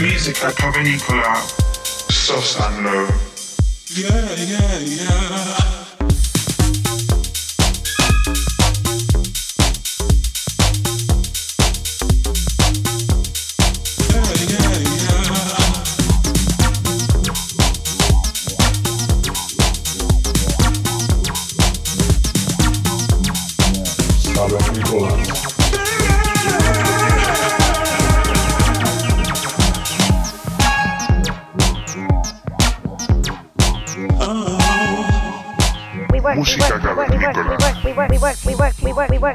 Music at Provenicola, Sauce and Love. Yeah, yeah, yeah.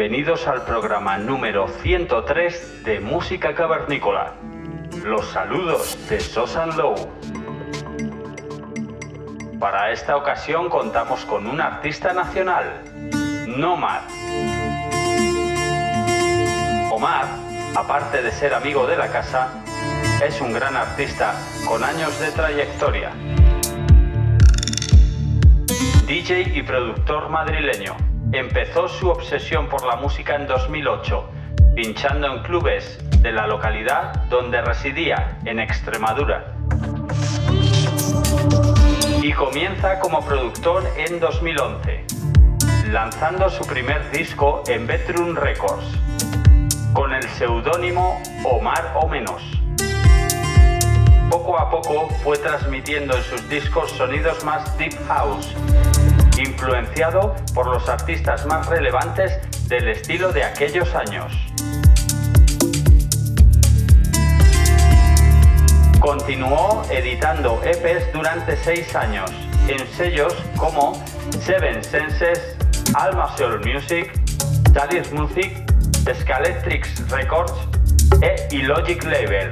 Bienvenidos al programa número 103 de Música Cavernícola. Los saludos de Sosan Low. Para esta ocasión contamos con un artista nacional, Nomad. Omar, aparte de ser amigo de la casa, es un gran artista con años de trayectoria. DJ y productor madrileño Empezó su obsesión por la música en 2008, pinchando en clubes de la localidad donde residía, en Extremadura. Y comienza como productor en 2011, lanzando su primer disco en Bedroom Records, con el seudónimo Omar o Menos. Poco a poco fue transmitiendo en sus discos sonidos más deep house influenciado por los artistas más relevantes del estilo de aquellos años. Continuó editando EPs durante seis años en sellos como Seven Senses, Alma Soul Music, Talis Music, Scaletrix Records e Illogic Label.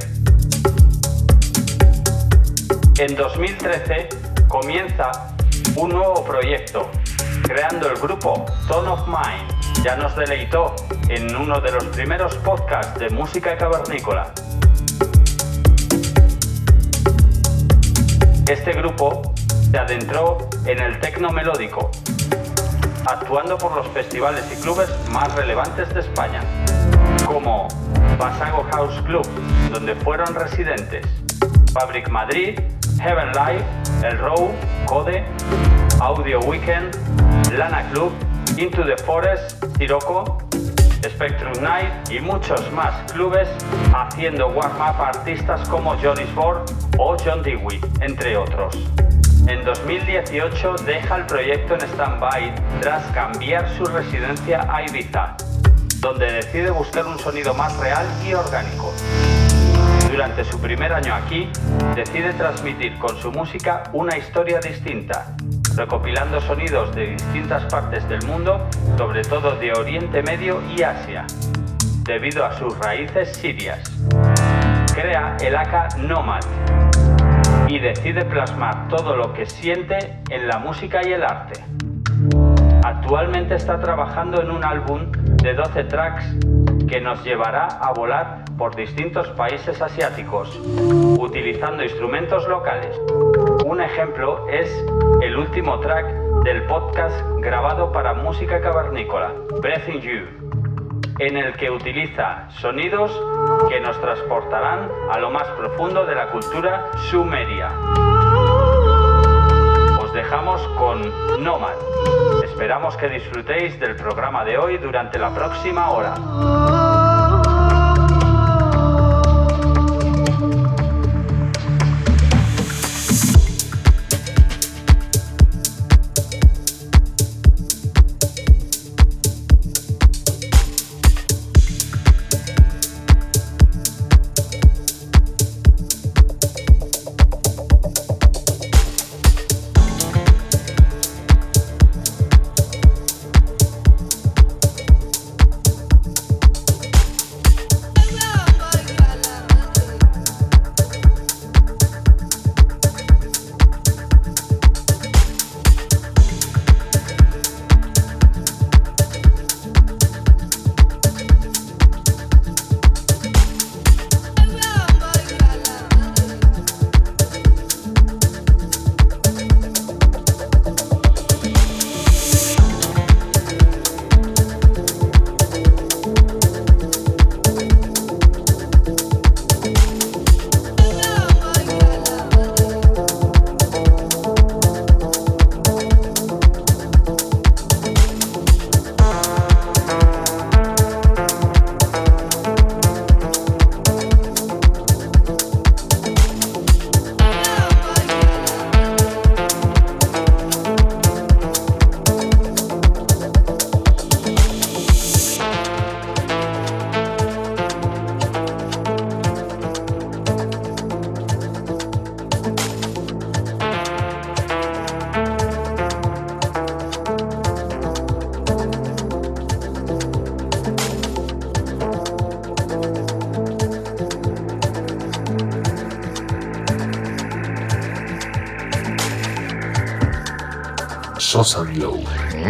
En 2013 comienza un nuevo proyecto, creando el grupo Tone of Mind. Ya nos deleitó en uno de los primeros podcasts de música cavernícola. Este grupo se adentró en el tecno melódico, actuando por los festivales y clubes más relevantes de España, como Basago House Club, donde fueron residentes, Fabric Madrid, Heaven Live, El Row, Code, Audio Weekend, Lana Club, Into the Forest, Tiroco, Spectrum Night y muchos más clubes haciendo warm-up artistas como Johnny Ford o John Dewey, entre otros. En 2018 deja el proyecto en stand-by tras cambiar su residencia a Ibiza, donde decide buscar un sonido más real y orgánico. Durante su primer año aquí, decide transmitir con su música una historia distinta, recopilando sonidos de distintas partes del mundo, sobre todo de Oriente Medio y Asia, debido a sus raíces sirias. Crea el AK Nomad y decide plasmar todo lo que siente en la música y el arte. Actualmente está trabajando en un álbum de 12 tracks que nos llevará a volar por distintos países asiáticos, utilizando instrumentos locales. Un ejemplo es el último track del podcast grabado para música cavernícola, Breathing You, en el que utiliza sonidos que nos transportarán a lo más profundo de la cultura sumeria. Dejamos con Nomad. Esperamos que disfrutéis del programa de hoy durante la próxima hora.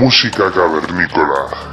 Música cavernícola.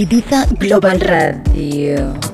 Ibiza Global Radio.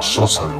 Nomad. Sosa Glow.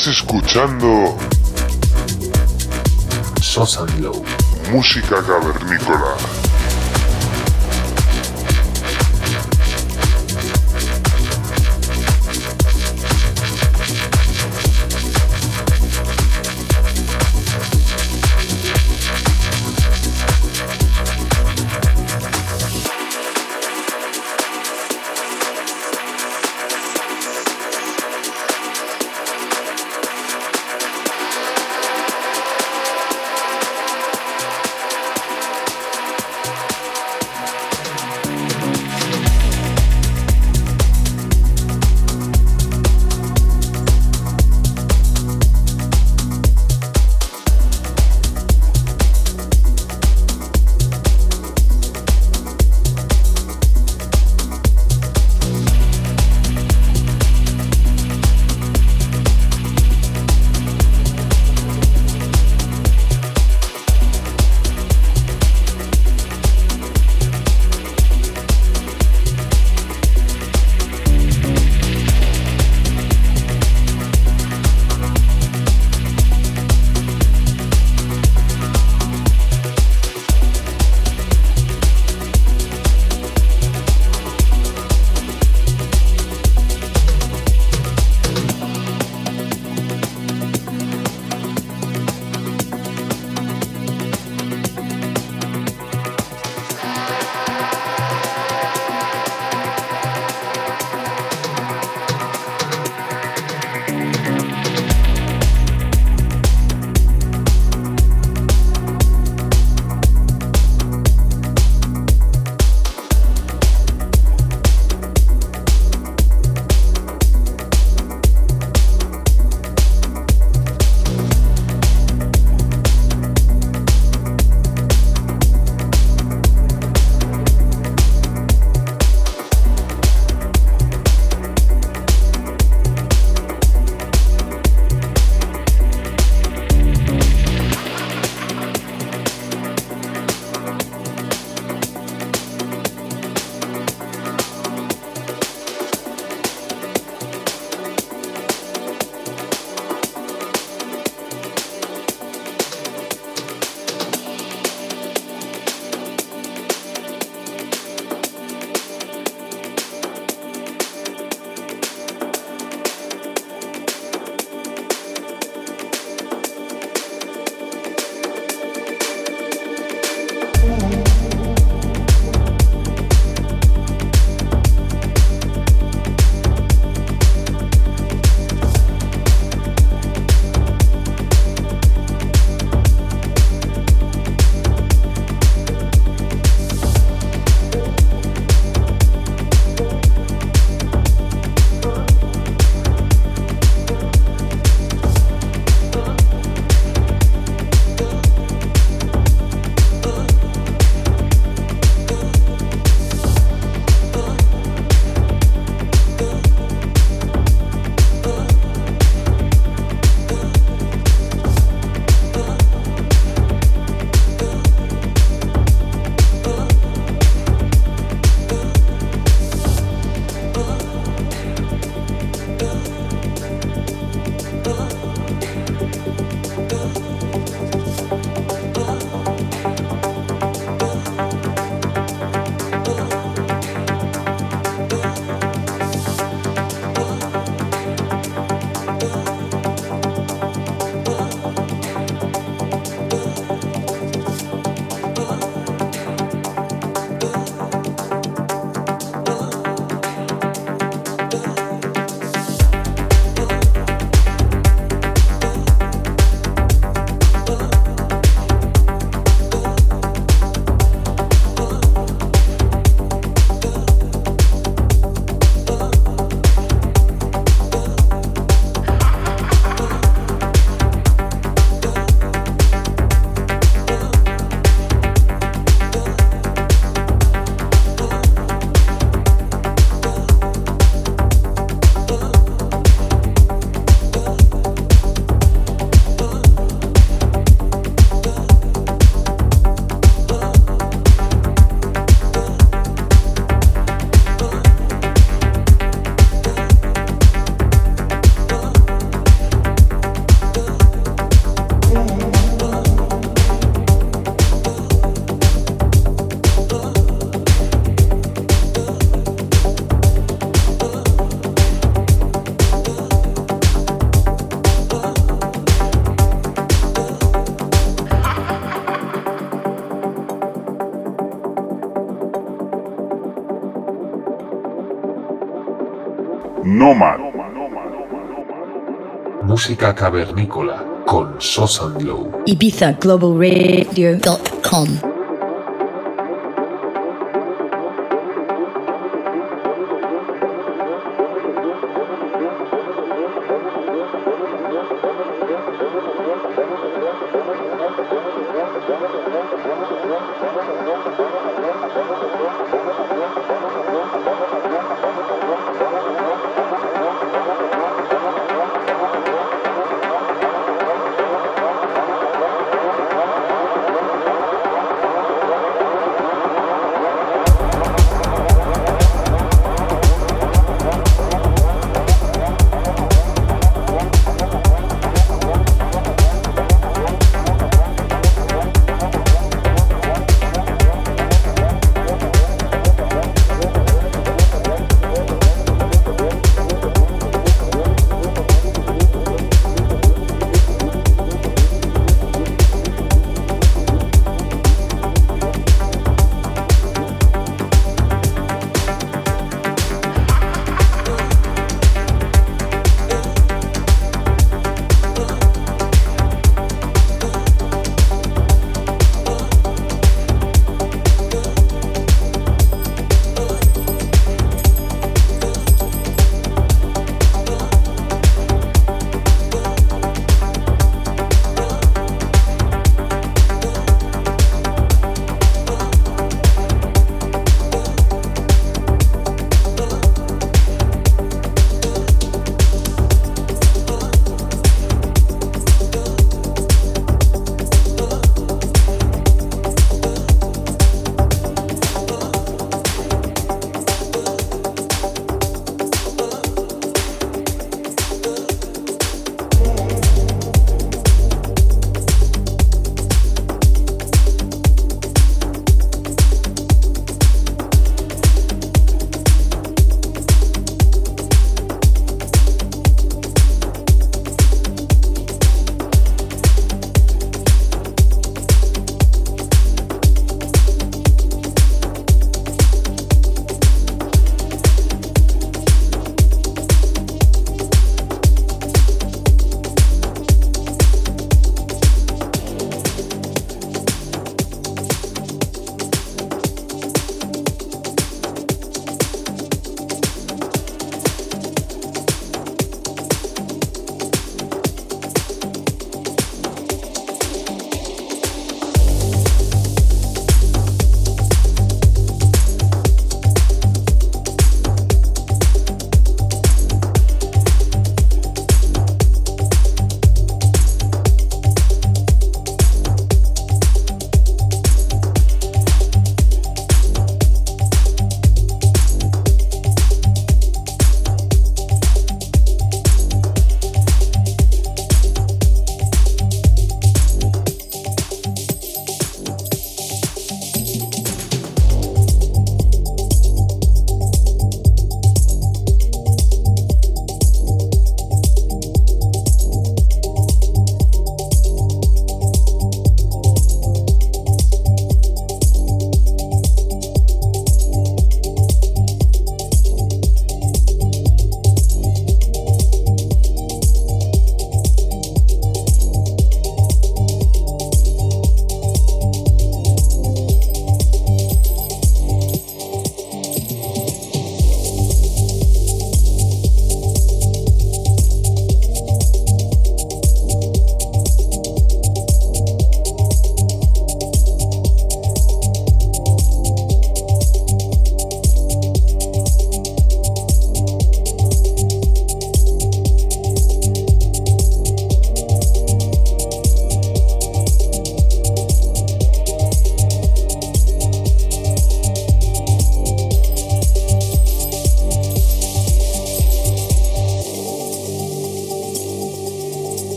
Estás escuchando Sosa música cavernícola. Nomad. Música cavernícola con Sosa Glow. IbizaGlobalRadio.com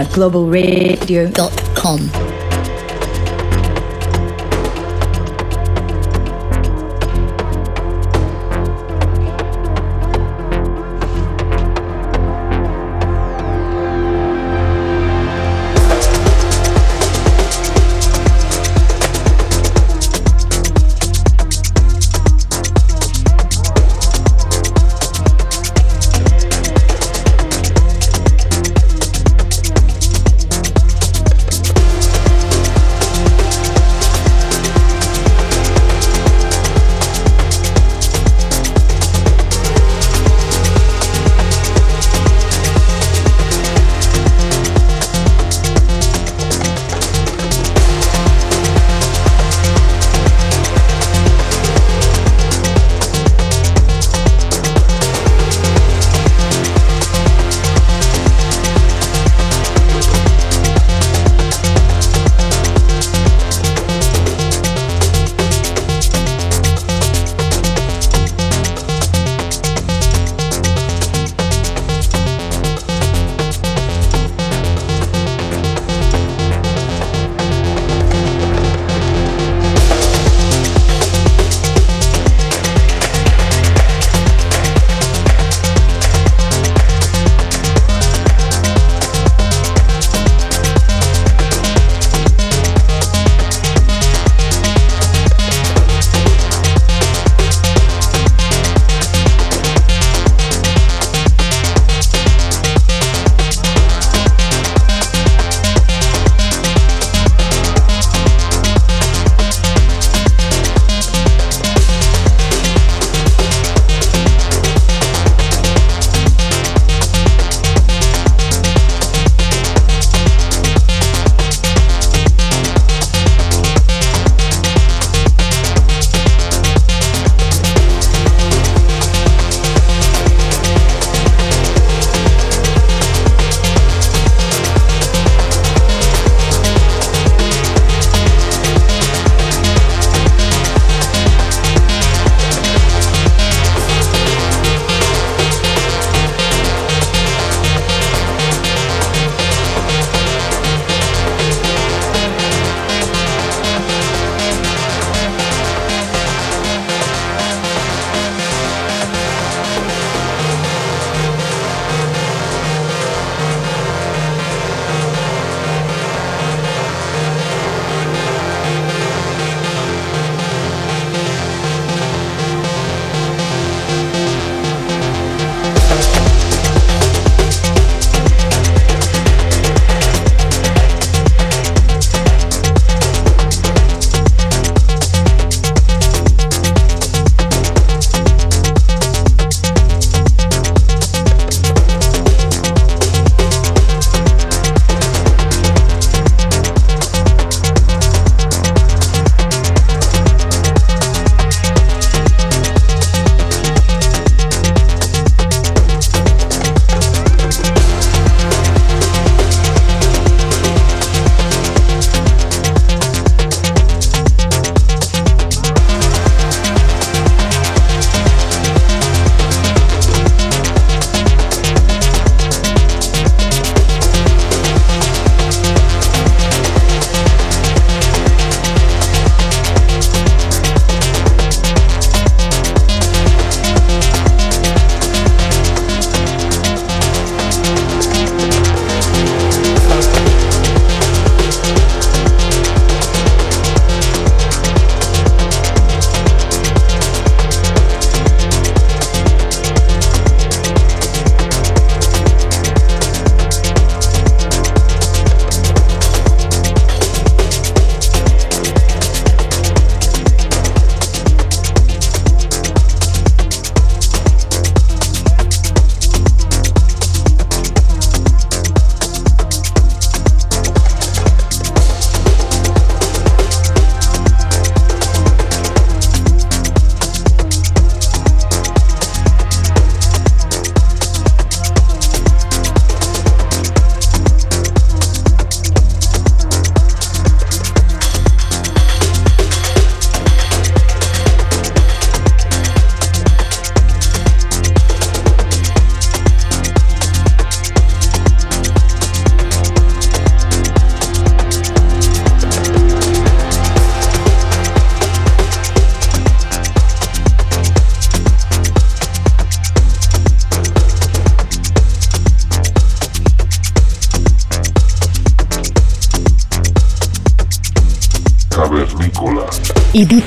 Globalradio.com.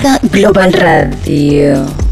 Global Radio.